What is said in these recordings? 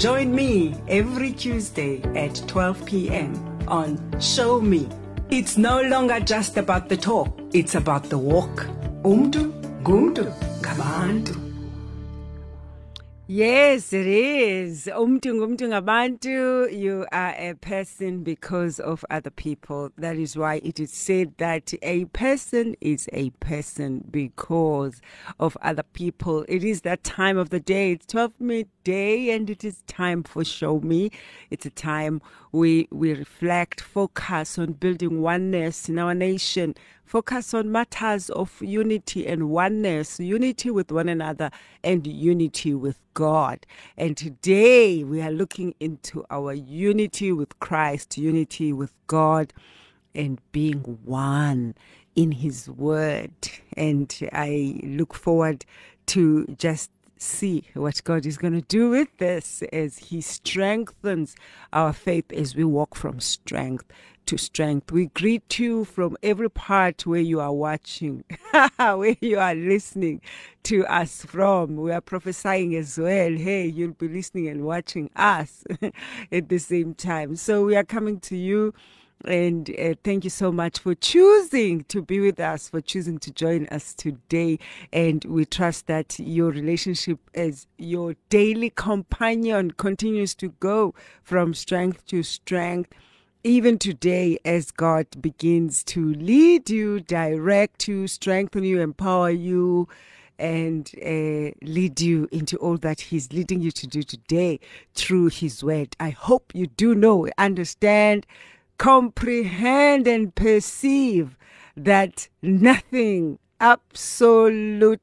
Join me every Tuesday at 12 p.m. on Show Me. It's no longer just about the talk, it's about the walk. Umdu, gumdu, gabantu. Yes, it is. Umntu ngumntu ngabantu. You are a person because of other people. That is why it is said that a person is a person because of other people. It is that time of the day. It's 12 midday and it is time for Show Me. It's a time we, we reflect, focus on building oneness in our nation, focus on matters of unity and oneness, unity with one another and unity with God. And today we are looking into our unity with Christ, unity with God, and being one in His Word. And I look forward to just see what God is going to do with this as He strengthens our faith as we walk from strength to strength. We greet you from every part where you are watching, where you are listening to us from. We are prophesying as well. Hey, you'll be listening and watching us at the same time. So we are coming to you. And uh, thank you so much for choosing to be with us, for choosing to join us today. And we trust that your relationship as your daily companion continues to go from strength to strength even today, as God begins to lead you, direct you, strengthen you, empower you, and uh, lead you into all that He's leading you to do today through His Word. I hope you do know, understand, comprehend, and perceive that nothing, absolutely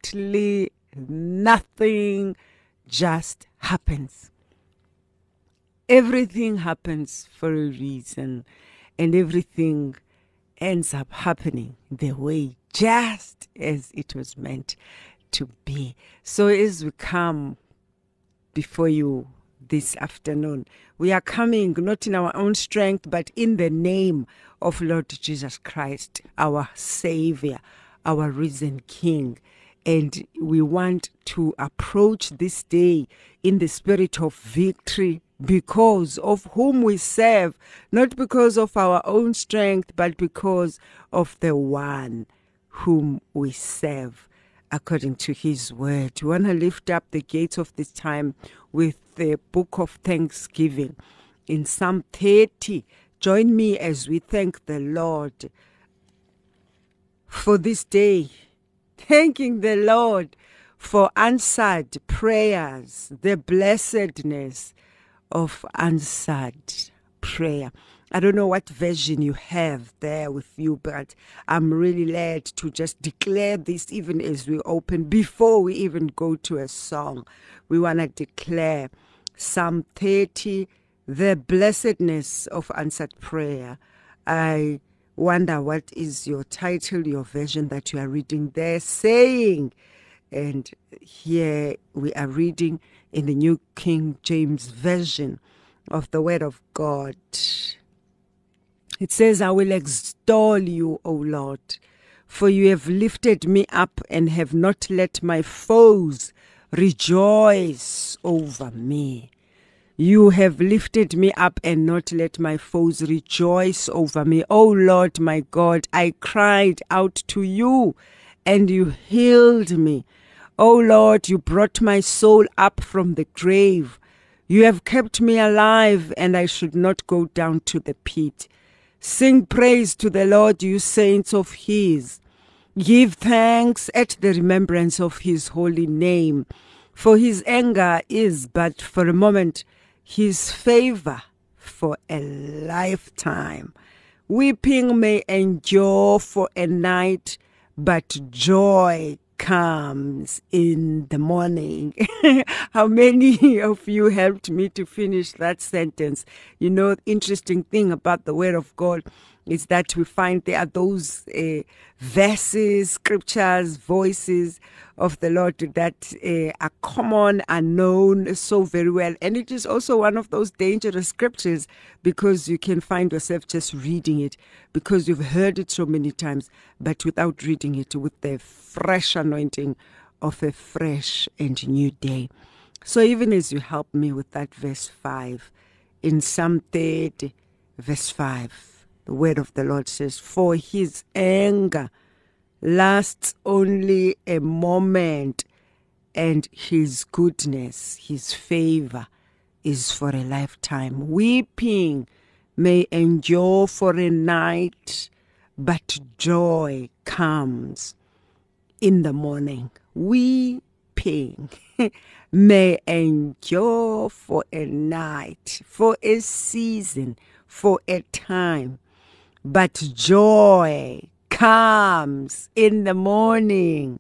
nothing, just happens everything happens for a reason and everything ends up happening the way just as it was meant to be. So as we come before you this afternoon, we are coming not in our own strength, but in the name of Lord Jesus Christ, our Savior, our risen King. And we want to approach this day in the spirit of victory because of whom we serve, not because of our own strength, but because of the one whom we serve according to his word. We want to lift up the gates of this time with the book of thanksgiving in Psalm 30. Join me as we thank the Lord for this day, thanking the Lord for answered prayers, the blessedness of answered prayer. I don't know what version you have there with you, but I'm really led to just declare this even as we open, before we even go to a song. We want to declare Psalm 30, the blessedness of answered prayer. I wonder what is your title, your version that you are reading there, saying, and here we are reading in the New King James Version of the Word of God. It says, I will extol you, O Lord, for you have lifted me up and have not let my foes rejoice over me. You have lifted me up and not let my foes rejoice over me. O Lord my God, I cried out to you and you healed me. O Lord, you brought my soul up from the grave. You have kept me alive, and I should not go down to the pit. Sing praise to the Lord, you saints of His. Give thanks at the remembrance of His holy name. For His anger is but for a moment, His favor for a lifetime. Weeping may endure for a night, but joy comes in the morning. How many of you helped me to finish that sentence? You know, interesting thing about the Word of God is that we find there are those uh, verses, scriptures, voices of the Lord that uh, are common and known so very well. And it is also one of those dangerous scriptures because you can find yourself just reading it because you've heard it so many times, but without reading it with the fresh anointing of a fresh and new day. So even as you help me with that verse 5 in Psalm 30, verse 5, the word of the Lord says, For his anger lasts only a moment, and his goodness, his favor, is for a lifetime. Weeping may endure for a night, but joy comes in the morning. Weeping may endure for a night, for a season, for a time, but joy comes in the morning.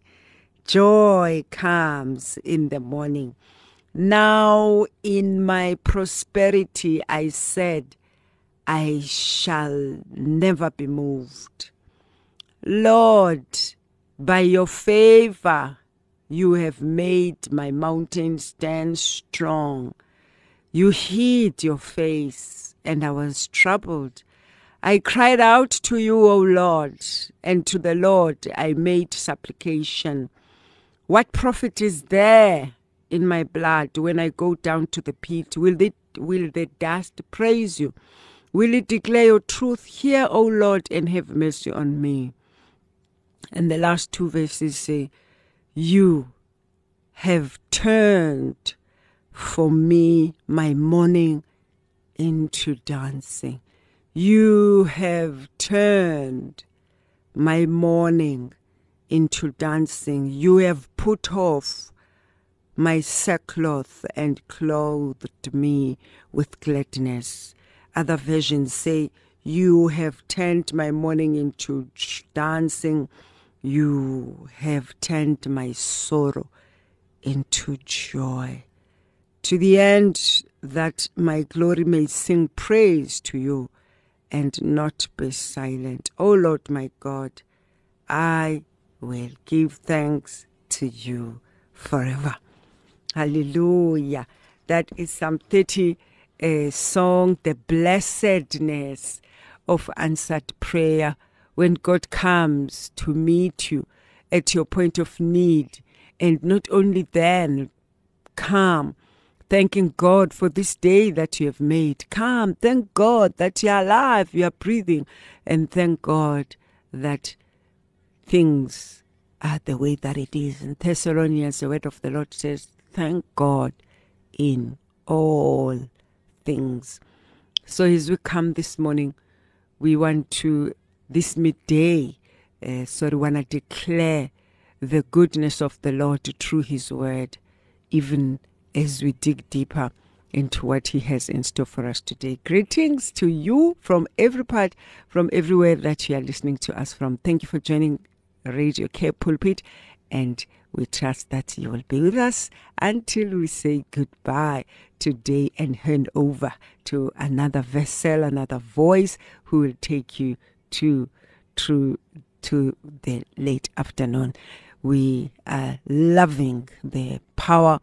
Joy comes in the morning. Now, in my prosperity, I said, I shall never be moved. Lord, by your favor, you have made my mountain stand strong. You hid your face, and I was troubled. I cried out to you, O Lord, and to the Lord I made supplication. What profit is there in my blood when I go down to the pit? Will will the dust praise you? Will it declare your truth? Hear, O Lord, and have mercy on me. And the last two verses say, You have turned for me my mourning into dancing. You have turned my mourning into dancing. You have put off my sackcloth and clothed me with gladness. Other versions say, You have turned my mourning into dancing. You have turned my sorrow into joy. To the end that my glory may sing praise to you and not be silent. O oh Lord my God, I will give thanks to you forever. Hallelujah. That is Psalm 30 a song, the blessedness of answered prayer when God comes to meet you at your point of need. And not only then, come thanking God for this day that you have made. Come, thank God that you are alive, you are breathing, and thank God that things are the way that it is. In Thessalonians, the word of the Lord says, Thank God in all things. So as we come this morning, we want to, this midday, uh, so we want to declare the goodness of the Lord through his word, even as we dig deeper into what he has in store for us today. Greetings to you from every part, from everywhere that you are listening to us from. Thank you for joining Radio K Pulpit, and we trust that you will be with us until we say goodbye today and hand over to another vessel, another voice who will take you to through to the late afternoon. We are loving the power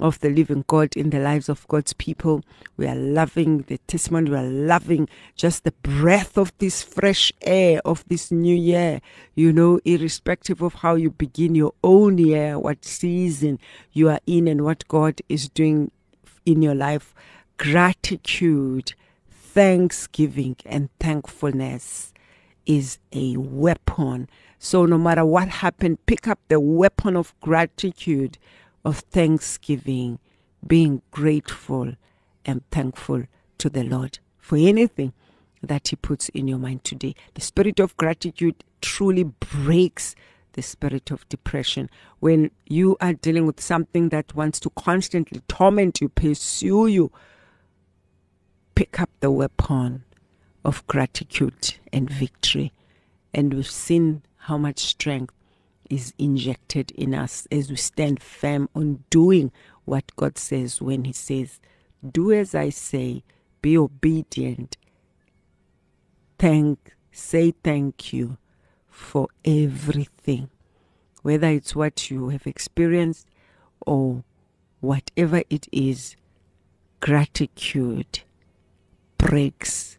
of the living God in the lives of God's people. We are loving the testimony. We are loving just the breath of this fresh air of this new year. You know, irrespective of how you begin your own year, what season you are in, and what God is doing in your life. Gratitude, thanksgiving, and thankfulness is a weapon. So, no matter what happened, pick up the weapon of gratitude of thanksgiving, being grateful and thankful to the Lord for anything that He puts in your mind today. The spirit of gratitude truly breaks the spirit of depression. When you are dealing with something that wants to constantly torment you, pursue you, pick up the weapon of gratitude and victory. And we've seen how much strength is injected in us as we stand firm on doing what God says when He says, Do as I say, be obedient. Thank, say thank you for everything, whether it's what you have experienced or whatever it is. Gratitude breaks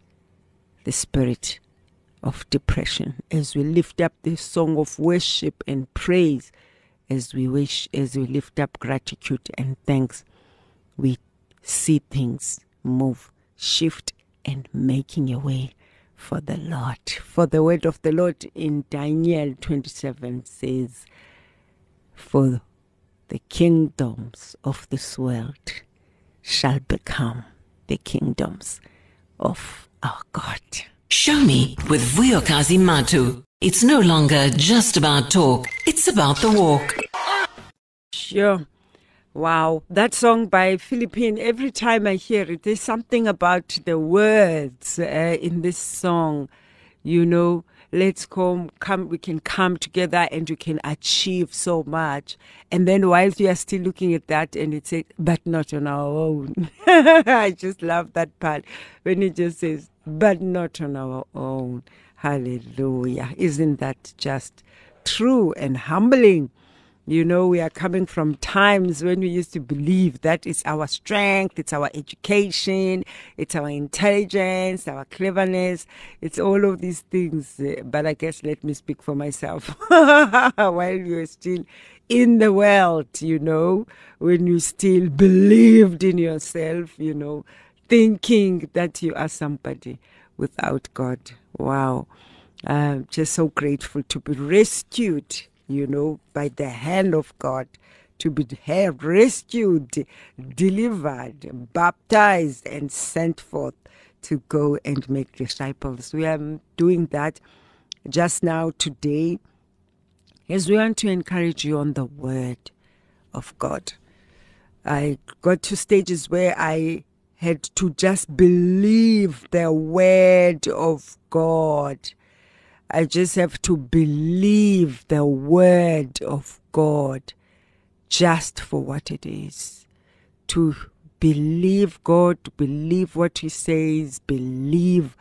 the spirit of depression as we lift up this song of worship and praise as we wish as we lift up gratitude and thanks we see things move shift and making a way for the Lord. For the word of the Lord in Daniel 27 says for the kingdoms of this world shall become the kingdoms of our God Show me with Vuyokazi Matu. It's no longer just about talk, it's about the walk. Sure. Wow, that song by Philippine, every time I hear it, there's something about the words uh, in this song. You know, let's come, come, we can come together and we can achieve so much. And then whilst we are still looking at that and it but not on our own. I just love that part when it just says, but not on our own. Hallelujah. Isn't that just true and humbling? You know, we are coming from times when we used to believe that it's our strength, it's our education, it's our intelligence, our cleverness, it's all of these things. Uh, but I guess let me speak for myself. While you're still in the world, you know, when you still believed in yourself, you know, thinking that you are somebody without God. Wow. I'm just so grateful to be rescued, you know, by the hand of God, to be rescued, delivered, baptized, and sent forth to go and make disciples. We are doing that just now today as we want to encourage you on the word of God. I got to stages where I had to just believe the word of God. I just have to believe the word of God just for what it is. To believe God, believe what He says, believe,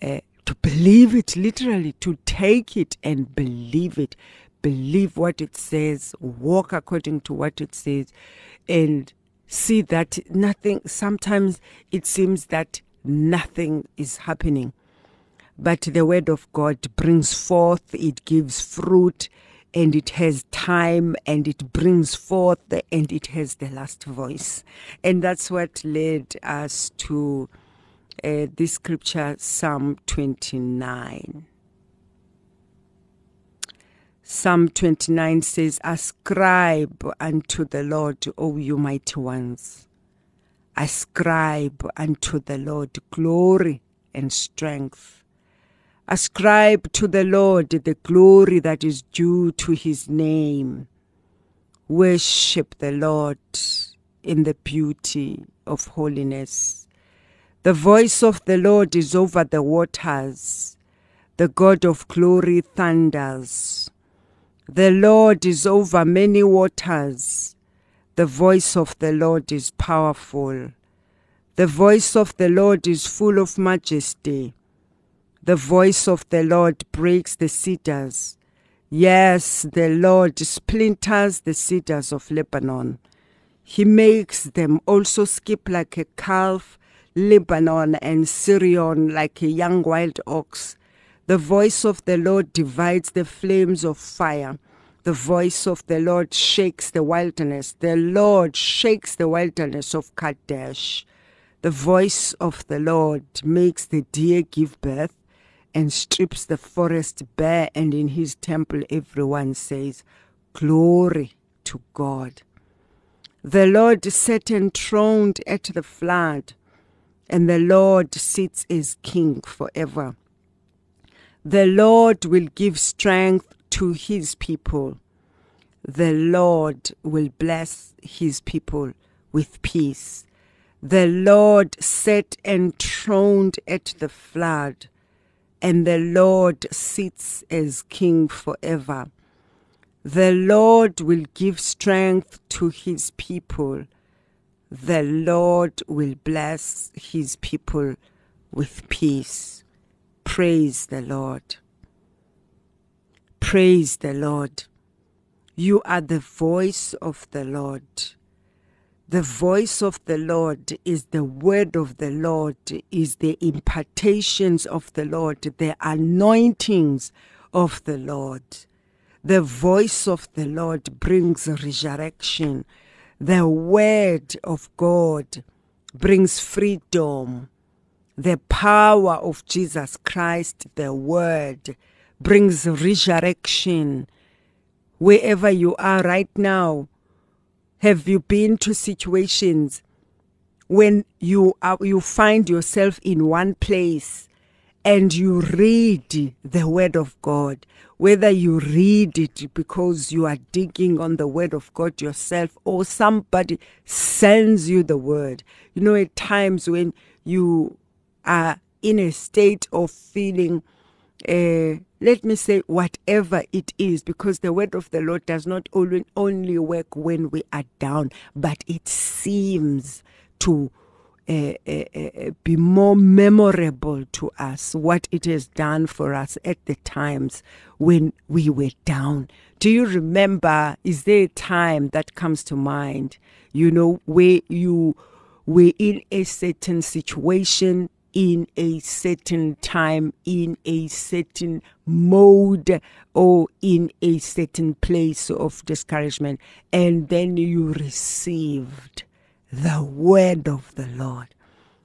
uh, to believe it literally, to take it and believe it, believe what it says, walk according to what it says, and see that nothing, sometimes it seems that nothing is happening. But the word of God brings forth, it gives fruit, and it has time, and it brings forth, and it has the last voice. And that's what led us to uh, this scripture, Psalm 29. Psalm 29 says, Ascribe unto the Lord, O you mighty ones. Ascribe unto the Lord glory and strength. Ascribe to the Lord the glory that is due to his name. Worship the Lord in the beauty of holiness. The voice of the Lord is over the waters. The God of glory thunders. The Lord is over many waters. The voice of the Lord is powerful. The voice of the Lord is full of majesty. The voice of the Lord breaks the cedars. Yes, the Lord splinters the cedars of Lebanon. He makes them also skip like a calf, Lebanon and Sirion like a young wild ox. The voice of the Lord divides the flames of fire. The voice of the Lord shakes the wilderness. The Lord shakes the wilderness of Kadesh. The voice of the Lord makes the deer give birth and strips the forest bare, and in his temple everyone says, Glory to God. The Lord sat enthroned at the flood, and the Lord sits as king forever. The Lord will give strength to his people. The Lord will bless his people with peace. The Lord sat enthroned at the flood, and the Lord sits as king forever. The Lord will give strength to his people. The Lord will bless his people with peace. Praise the Lord. Praise the Lord. You are the voice of the Lord. The voice of the Lord is the word of the Lord, is the impartations of the Lord, the anointings of the Lord. The voice of the Lord brings resurrection. The word of God brings freedom. The power of Jesus Christ, the word, brings resurrection. Wherever you are right now, have you been to situations when you are, you find yourself in one place and you read the word of God, whether you read it because you are digging on the word of God yourself or somebody sends you the word. You know, at times when you are in a state of feeling, uh, let me say, whatever it is, because the word of the Lord does not only, only work when we are down, but it seems to uh, uh, uh, be more memorable to us what it has done for us at the times when we were down. Do you remember? Is there a time that comes to mind? You know, where you were in a certain situation, in a certain time, in a certain mode, or in a certain place of discouragement, and then you received the word of the Lord.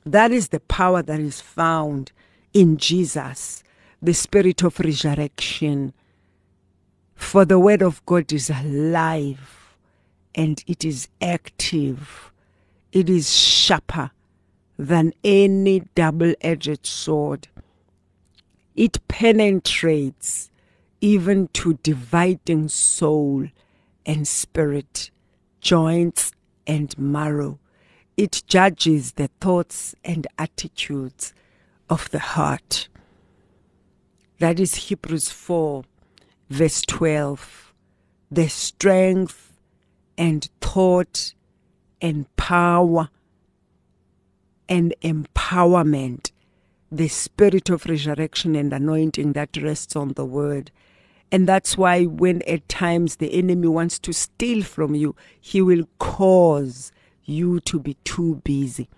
That is the power that is found in Jesus, the spirit of resurrection. For the word of God is alive and it is active, it is sharper than any double edged sword. It penetrates even to dividing soul and spirit, joints and marrow. It judges the thoughts and attitudes of the heart. That is Hebrews 4, verse 12. The strength and thought and power and empowerment, the spirit of resurrection and anointing that rests on the word and that's why when at times the enemy wants to steal from you, he will cause you to be too busy.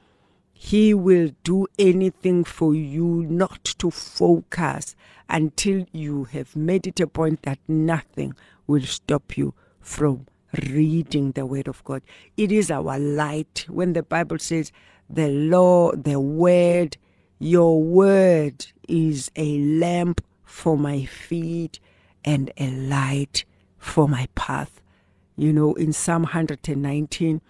He will do anything for you not to focus until you have made it a point that nothing will stop you from reading the word of God. It is our light. When the Bible says the law, the word, your word is a lamp for my feet and a light for my path. You know, in Psalm 119,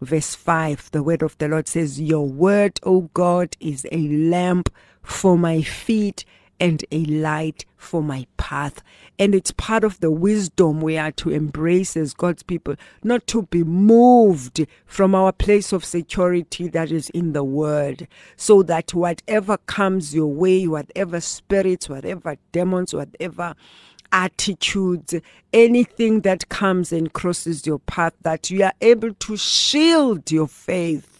verse 5, the word of the Lord says, Your word, O God, is a lamp for my feet and a light for my path. And it's part of the wisdom we are to embrace as God's people, not to be moved from our place of security that is in the Word, so that whatever comes your way, whatever spirits, whatever demons, whatever attitudes, anything that comes and crosses your path, that you are able to shield your faith.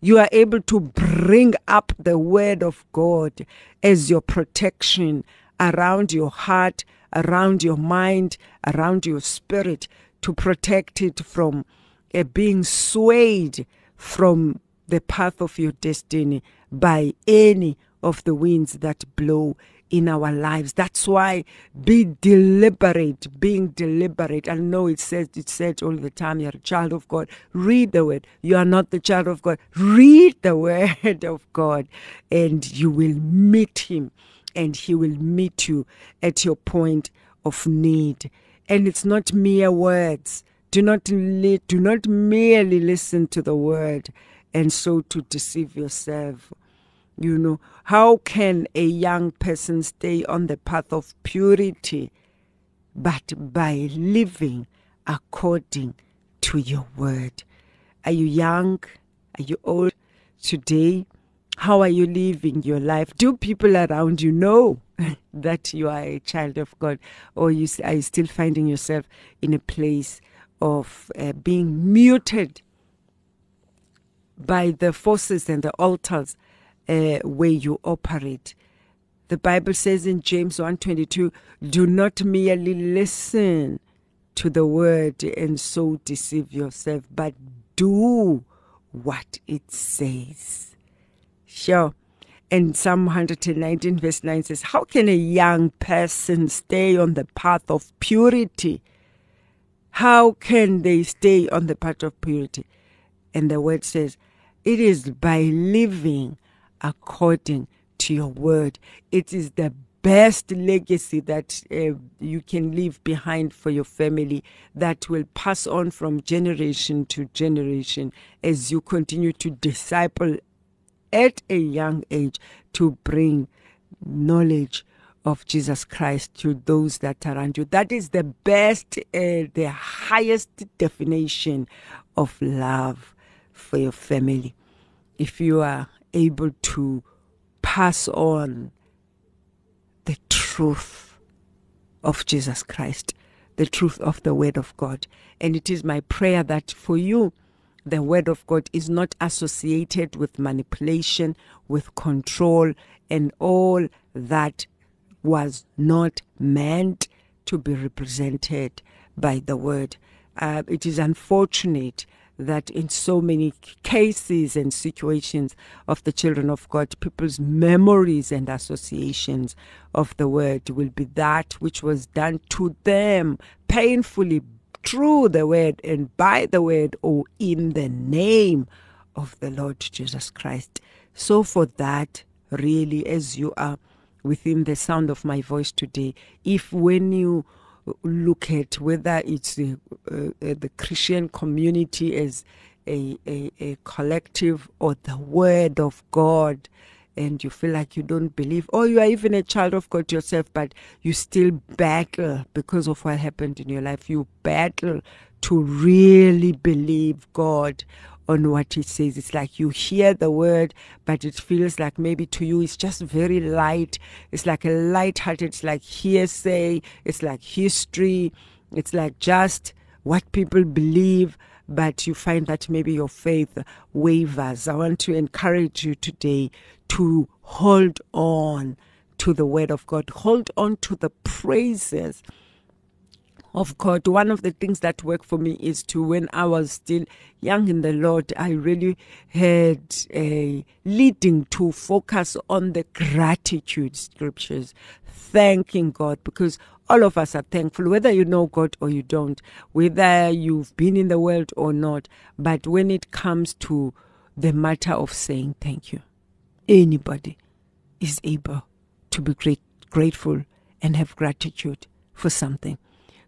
You are able to bring up the word of God as your protection around your heart, around your mind, around your spirit, to protect it from uh, being swayed from the path of your destiny by any of the winds that blow in our lives. That's why be deliberate, being deliberate. I know it says it said all the time, you're a child of God. Read the word. You are not the child of God. Read the word of God and you will meet him and he will meet you at your point of need. And it's not mere words. Do not do not merely listen to the word and so to deceive yourself. You know, how can a young person stay on the path of purity but by living according to your word? Are you young? Are you old? Today, How are you living your life? Do people around you know that you are a child of God, or you are you still finding yourself in a place of uh, being muted by the forces and the altars uh, where you operate? The Bible says in James 1:22, "Do not merely listen to the word and so deceive yourself, but do what it says." Sure. And Psalm 119, verse 9 says, How can a young person stay on the path of purity? How can they stay on the path of purity? And the word says, It is by living according to your word. It is the best legacy that uh, you can leave behind for your family that will pass on from generation to generation as you continue to disciple at a young age to bring knowledge of Jesus Christ to those that are around you. That is the best, uh, the highest definition of love for your family. If you are able to pass on the truth of Jesus Christ, the truth of the Word of God. And it is my prayer that for you, the Word of God is not associated with manipulation, with control, and all that was not meant to be represented by the Word. Uh, it is unfortunate that in so many cases and situations of the children of God, people's memories and associations of the word will be that which was done to them painfully through the word and by the word or in the name of the Lord Jesus Christ. So, for that, really, as you are within the sound of my voice today, if when you look at whether it's the, uh, uh the Christian community as a, a, a collective or the Word of God, and you feel like you don't believe, or you are even a child of God yourself, but you still battle because of what happened in your life. You battle to really believe God on what it says. It's like you hear the word, but it feels like maybe to you it's just very light. It's like a light-hearted, it's like hearsay, it's like history, it's like just what people believe but you find that maybe your faith wavers. I want to encourage you today to hold on to the word of God, hold on to the praises of God. One of the things that worked for me is to when I was still young in the Lord, I really had a leading to focus on the gratitude scriptures, thanking God because all of us are thankful, whether you know God or you don't, whether you've been in the world or not. But when it comes to the matter of saying thank you, anybody is able to be great, grateful and have gratitude for something.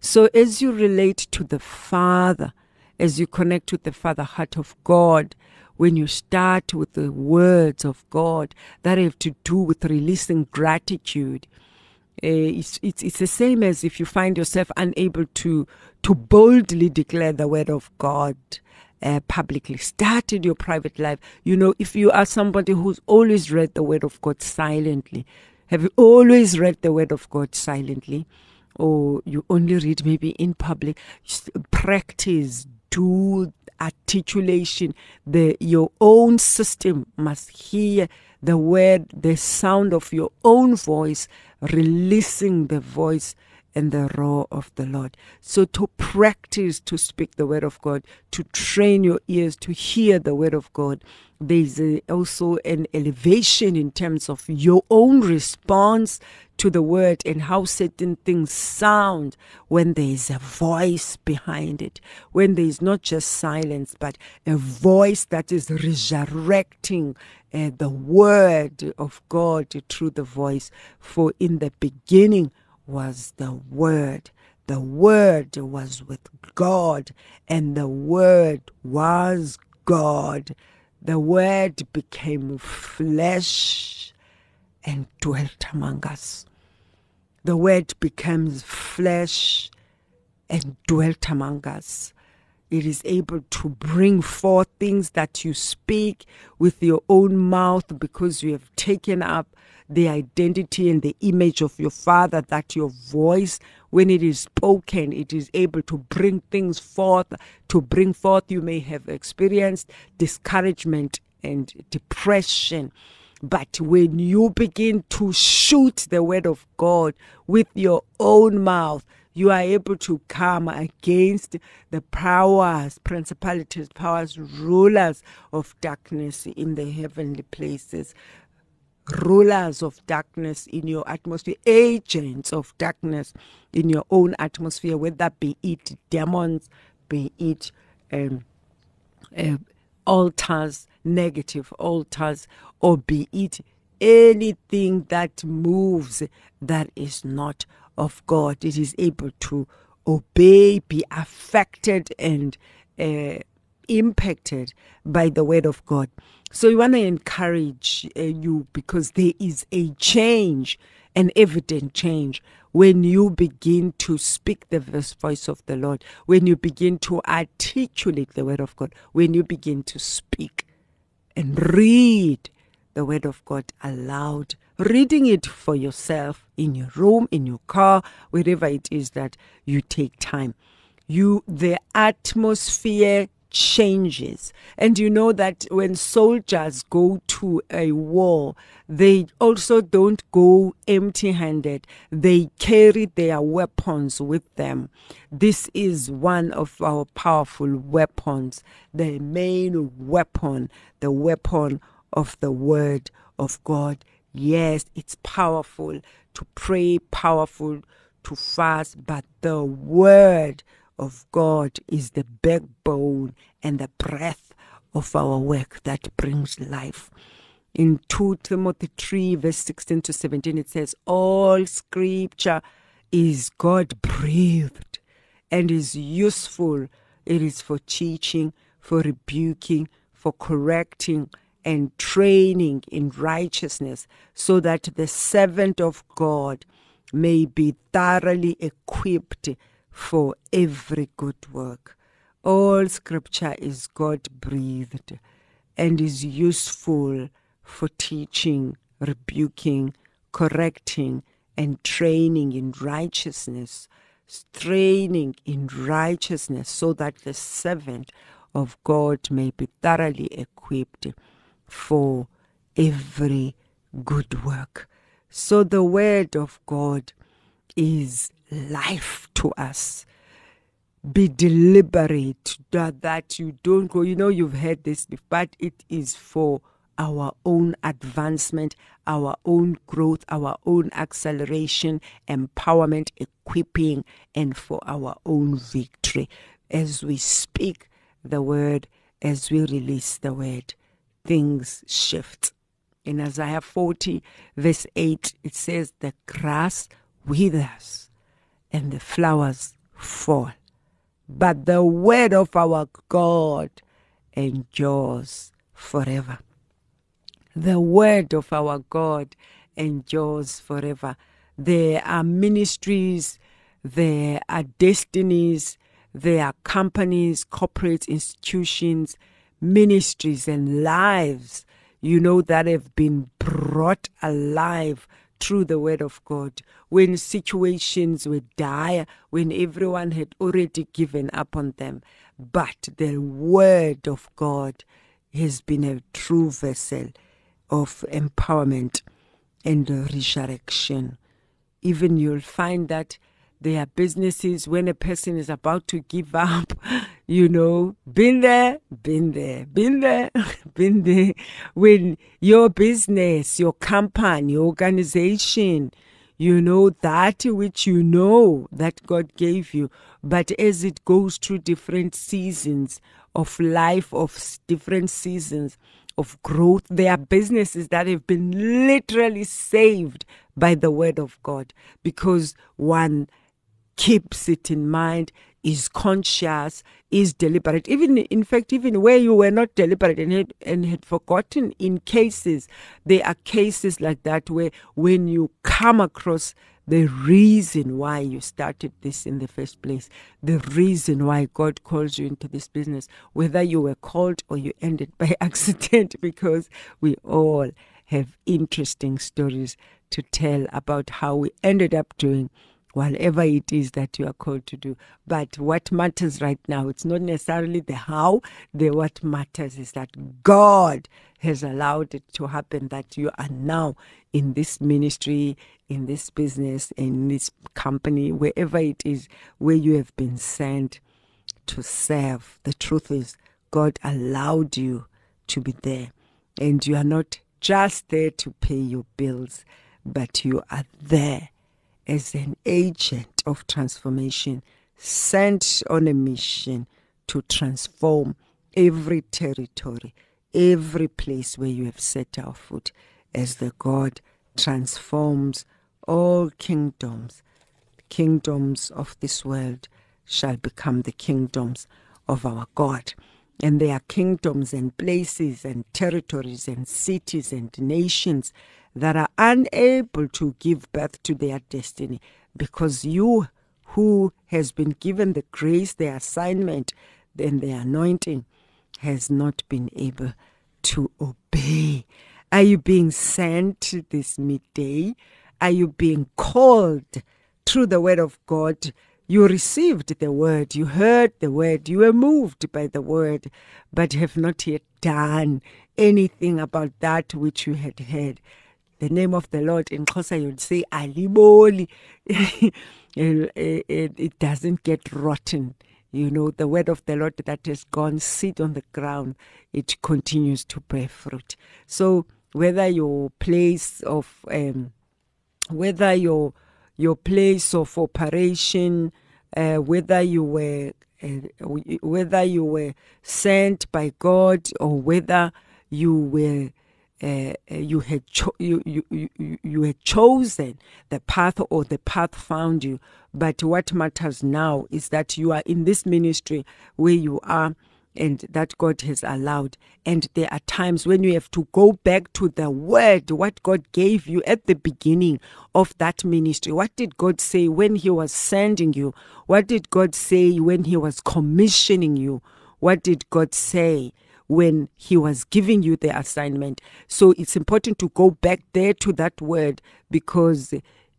So as you relate to the Father, as you connect with the Father heart of God, when you start with the words of God that have to do with releasing gratitude, uh, it's, it's, it's the same as if you find yourself unable to to boldly declare the word of God uh, publicly. Start in your private life. You know, if you are somebody who's always read the word of God silently, have you always read the word of God silently? Or you only read maybe in public? Practice, do articulation. The your own system must hear the word, the sound of your own voice, releasing the voice and the roar of the Lord. So to practice to speak the word of God, to train your ears to hear the word of God, there's also an elevation in terms of your own response to the word and how certain things sound when there is a voice behind it, when there is not just silence, but a voice that is resurrecting uh, the word of God through the voice. For in the beginning was the word. The word was with God, and the word was God. The word became flesh and dwelt among us. The word becomes flesh and dwelt among us. It is able to bring forth things that you speak with your own mouth because you have taken up the identity and the image of your father that your voice when it is spoken it is able to bring things forth to bring forth you may have experienced discouragement and depression. But when you begin to shoot the word of God with your own mouth, you are able to come against the powers, principalities, powers, rulers of darkness in the heavenly places. Rulers of darkness in your atmosphere, agents of darkness in your own atmosphere, whether be it demons, be it um, uh, altars, negative altars, or be it anything that moves that is not of God. It is able to obey, be affected, and uh, impacted by the word of God. So we want to encourage uh, you because there is a change, an evident change when you begin to speak the voice of the Lord, when you begin to articulate the word of God, when you begin to speak and read the word of God aloud, reading it for yourself in your room, in your car, wherever it is that you take time. You the atmosphere changes. And you know that when soldiers go to a war, they also don't go empty handed. They carry their weapons with them. This is one of our powerful weapons, the main weapon, the weapon of the Word of God. Yes, it's powerful to pray, powerful to fast, but the Word of God is the backbone and the breath of our work that brings life. In 2 Timothy 3, verse 16 to 17, it says, All scripture is God breathed and is useful. It is for teaching, for rebuking, for correcting, and training in righteousness, so that the servant of God may be thoroughly equipped for every good work. All scripture is God breathed and is useful for teaching, rebuking, correcting, and training in righteousness, training in righteousness, so that the servant of God may be thoroughly equipped for every good work. So the word of God is life to us. Be deliberate that, that you don't go, you know, you've heard this, but it is for our own advancement, our own growth, our own acceleration, empowerment, equipping, and for our own victory. As we speak the word, as we release the word, things shift. In Isaiah 40, verse 8, it says, The grass withers and the flowers fall. But the word of our God endures forever. The word of our God endures forever. There are ministries, there are destinies, there are companies, corporate institutions, ministries, and lives, you know, that have been brought alive through the word of God. When situations were dire, when everyone had already given up on them, but the word of God has been a true vessel of empowerment and resurrection. Even you'll find that there are businesses when a person is about to give up, you know, been there, been there, been there, been there. When your business, your company, your organization, you know, that which you know that God gave you, but as it goes through different seasons of life, of different seasons, of growth. There are businesses that have been literally saved by the word of God because one keeps it in mind, is conscious, is deliberate. Even in fact, even where you were not deliberate and had, and had forgotten, in cases, there are cases like that where when you come across the reason why you started this in the first place, the reason why God calls you into this business, whether you were called or you ended by accident, because we all have interesting stories to tell about how we ended up doing whatever it is that you are called to do. But what matters right now, it's not necessarily the how, the what matters is that God has allowed it to happen that you are now in this ministry, in this business, in this company, wherever it is where you have been sent to serve. The truth is, God allowed you to be there, and you are not just there to pay your bills, but you are there as an agent of transformation sent on a mission to transform every territory, every place where you have set our foot, as the God transforms all kingdoms. Kingdoms of this world shall become the kingdoms of our God. And there are kingdoms and places and territories and cities and nations that are unable to give birth to their destiny because you who has been given the grace, the assignment, then the anointing has not been able to obey. Are you being sent this midday? Are you being called through the word of God? You received the word, you heard the word, you were moved by the word, but have not yet done anything about that which you had heard the name of the Lord in Xhosa you'd say aliboli. it doesn't get rotten. You know, the word of the Lord that has gone seed on the ground, it continues to bear fruit. So whether your place of um, whether your your place of operation, uh, whether you were uh, whether you were sent by God or whether you were uh, uh, you had cho- you, you, you, you had chosen the path or the path found you but what matters now is that you are in this ministry where you are and that God has allowed. And there are times when you have to go back to the word, what God gave you at the beginning of that ministry. What did God say when He was sending you? What did God say when He was commissioning you? What did God say? When he was giving you the assignment. So it's important to go back there to that word because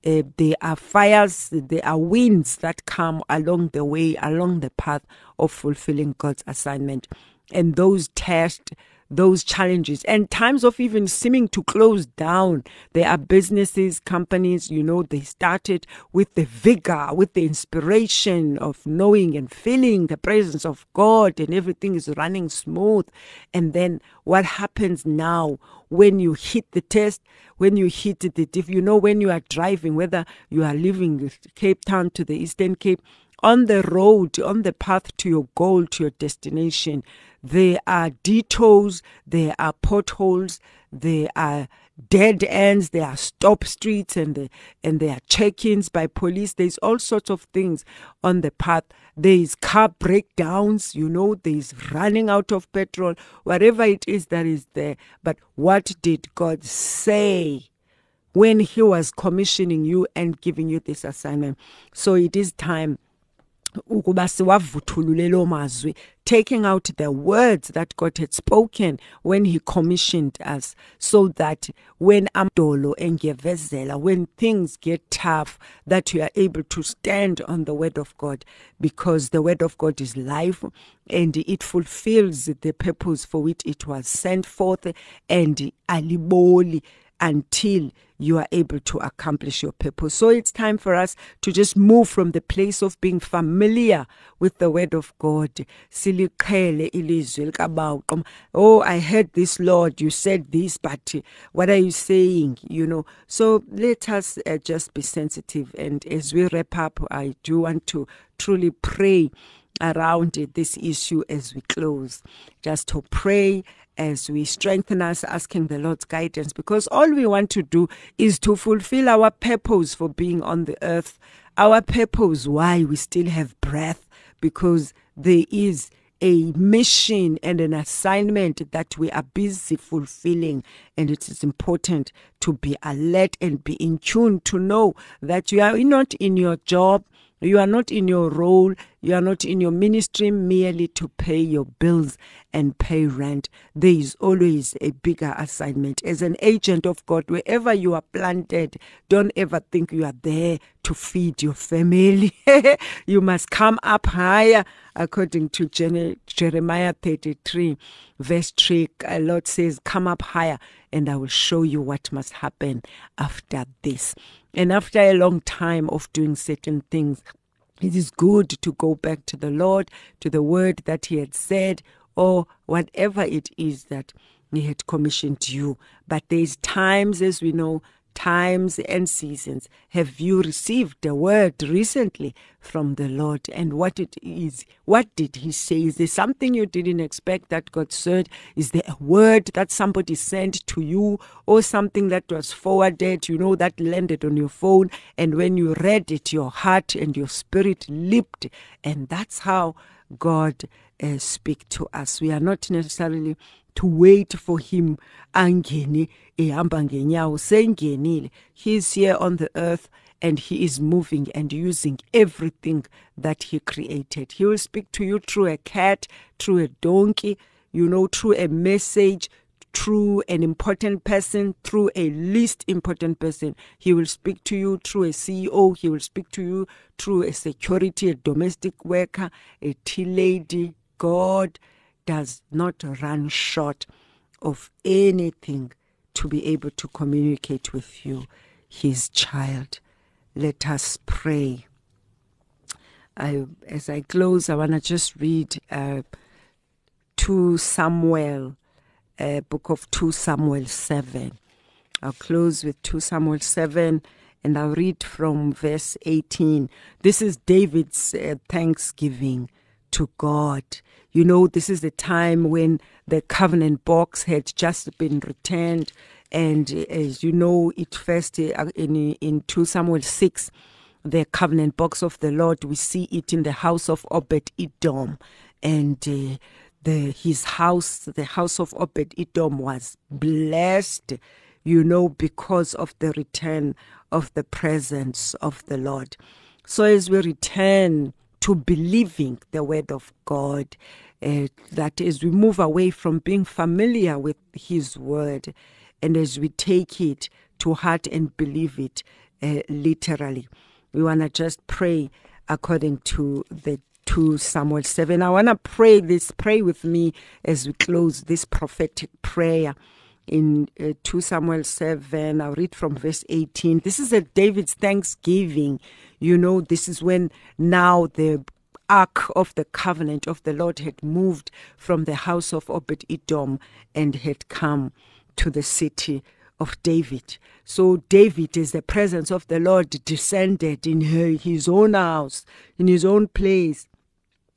uh, there are fires, there are winds that come along the way, along the path of fulfilling God's assignment. And those tests those challenges and times of even seeming to close down. There are businesses, companies, you know, they started with the vigor, with the inspiration of knowing and feeling the presence of God and everything is running smooth. And then what happens now when you hit the test, when you hit the diff, you know, when you are driving, whether you are leaving Cape Town to the Eastern Cape, on the road, on the path to your goal, to your destination, there are detours, there are potholes, there are dead ends, there are stop streets, and the, and there are check-ins by police. There's all sorts of things on the path. There is car breakdowns, you know, there is running out of petrol, whatever it is that is there. But what did God say? When he was commissioning you and giving you this assignment. So it is time ukuba siwavuthulule mazwi taking out the words that God had spoken when he commissioned us so that when amdolo engevezela when things get tough that we are able to stand on the word of God because the word of God is life and it fulfills the purpose for which it was sent forth and aliboli until you are able to accomplish your purpose. So it's time for us to just move from the place of being familiar with the word of God. Oh, I heard this, Lord. You said this, but what are you saying? You know. So let us uh, just be sensitive. And as we wrap up, I do want to truly pray around this issue as we close. Just to pray as we strengthen us, asking the Lord's guidance, because all we want to do is to fulfill our purpose for being on the earth, our purpose why we still have breath, because there is a mission and an assignment that we are busy fulfilling. And it is important to be alert and be in tune to know that you are not in your job you are not in your role, you are not in your ministry merely to pay your bills and pay rent. There is always a bigger assignment. As an agent of God, wherever you are planted, don't ever think you are there to feed your family. you must come up higher, according to Jeremiah 33, verse 3. A Lord says, Come up higher, and I will show you what must happen after this. And after a long time of doing certain things, it is good to go back to the Lord, to the word that He had said, or whatever it is that He had commissioned you. But there's times, as we know, times and seasons. Have you received a word recently from the Lord? And what it is, what did He say? Is there something you didn't expect that God said? Is there a word that somebody sent to you or something that was forwarded, you know, that landed on your phone? And when you read it, your heart and your spirit leaped. And that's how God uh, speak to us. We are not necessarily to wait for him angene ehamba ngenyawo sengenile he's here on the earth and he is moving and using everything that he created he will speak to you through a cat through a donkey you know through a message through an important person, through a least important person. He will speak to you through a CEO. He will speak to you through a security, a domestic worker, a tea lady. God does not run short of anything to be able to communicate with you, his child. Let us pray. I, as I close, I want to just read uh, 2 Samuel, uh, book of 2 Samuel 7. I'll close with 2 Samuel 7 and I'll read from verse 18. This is David's uh, thanksgiving to God. You know, this is the time when the covenant box had just been returned. And as you know, it first uh, in, in 2 Samuel 6, the covenant box of the Lord, we see it in the house of Obed Edom. And uh, the, his house, the house of Obed Edom, was blessed, you know, because of the return of the presence of the Lord. So as we return to believing the word of God. Uh, that as we move away from being familiar with His word and as we take it to heart and believe it uh, literally, we want to just pray according to the 2 Samuel 7. I want to pray this, pray with me as we close this prophetic prayer in uh, 2 Samuel 7. I'll read from verse 18. This is a David's thanksgiving. You know, this is when now the ark of the covenant of the Lord had moved from the house of Obed Edom and had come to the city of David. So David is the presence of the Lord descended in his own house, in his own place.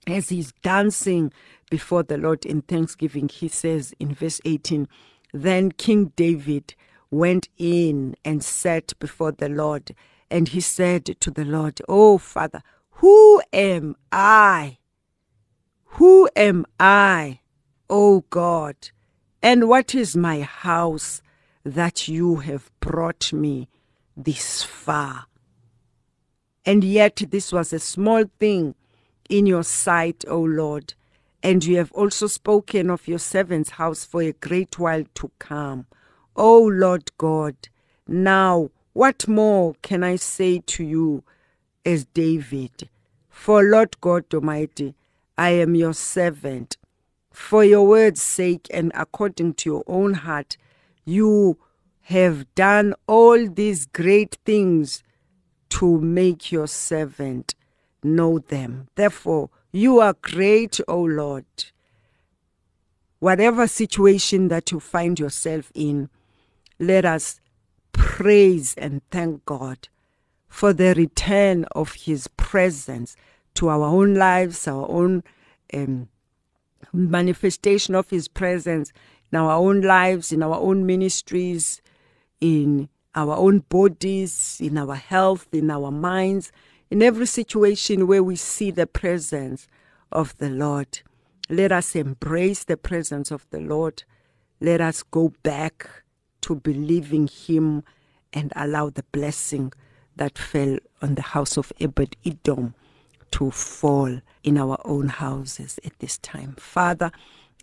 As he's dancing before the Lord in thanksgiving, he says in verse 18, then King David went in and sat before the Lord, and he said to the Lord, Oh, Father, who am I? Who am I, O God? And what is my house that you have brought me this far? And yet, this was a small thing in your sight, O Lord and you have also spoken of your servant's house for a great while to come. O Lord God, now what more can I say to you as David? For Lord God Almighty, I am your servant. For your word's sake and according to your own heart, you have done all these great things to make your servant know them. Therefore, you are great, O oh Lord. Whatever situation that you find yourself in, let us praise and thank God for the return of His presence to our own lives, our own um, manifestation of His presence in our own lives, in our own ministries, in our own bodies, in our health, in our minds in every situation where we see the presence of the Lord. Let us embrace the presence of the Lord. Let us go back to believing Him and allow the blessing that fell on the house of Ebed Edom to fall in our own houses at this time. Father,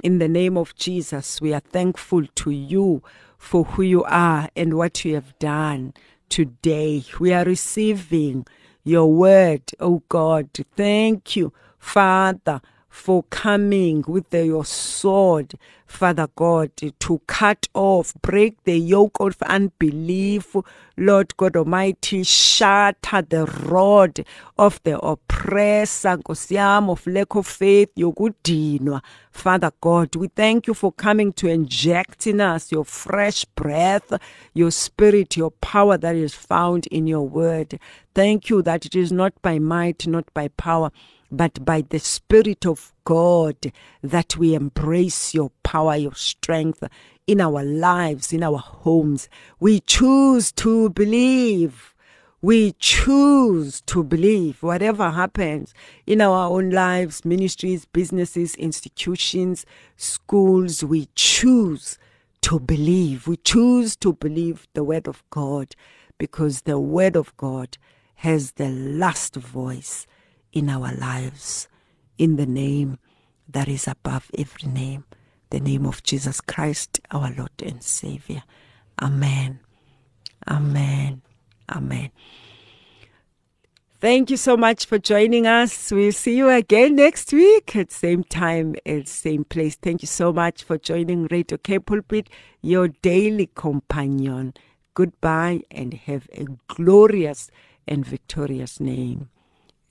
in the name of Jesus, we are thankful to you for who you are and what you have done today. We are receiving your word, oh God. Thank you, Father, for coming with the, your sword, Father God, to cut off, break the yoke of unbelief, Lord God Almighty, shatter the rod of the oppressor, of lack of faith, yokudinwa. Father God, we thank you for coming to inject in us your fresh breath, your spirit, your power that is found in your word. Thank you that it is not by might, not by power, but by the Spirit of God that we embrace your power, your strength in our lives, in our homes. We choose to believe. We choose to believe whatever happens in our own lives, ministries, businesses, institutions, schools. We choose to believe. We choose to believe the word of God because the word of God has the last voice in our lives in the name that is above every name, the name of Jesus Christ, our Lord and Savior. Amen. Amen. Amen. Thank you so much for joining us. We'll see you again next week at same time at same place. Thank you so much for joining Radio K Pulpit, your daily companion. Goodbye and have a glorious and victorious name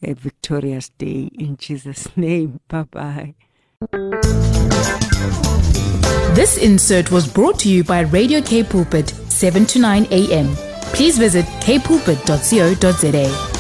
a victorious day in Jesus' name. Bye bye. This insert was brought to you by Radio K Pulpit, 7 to 9 a.m. Please visit kpulpit.co.za.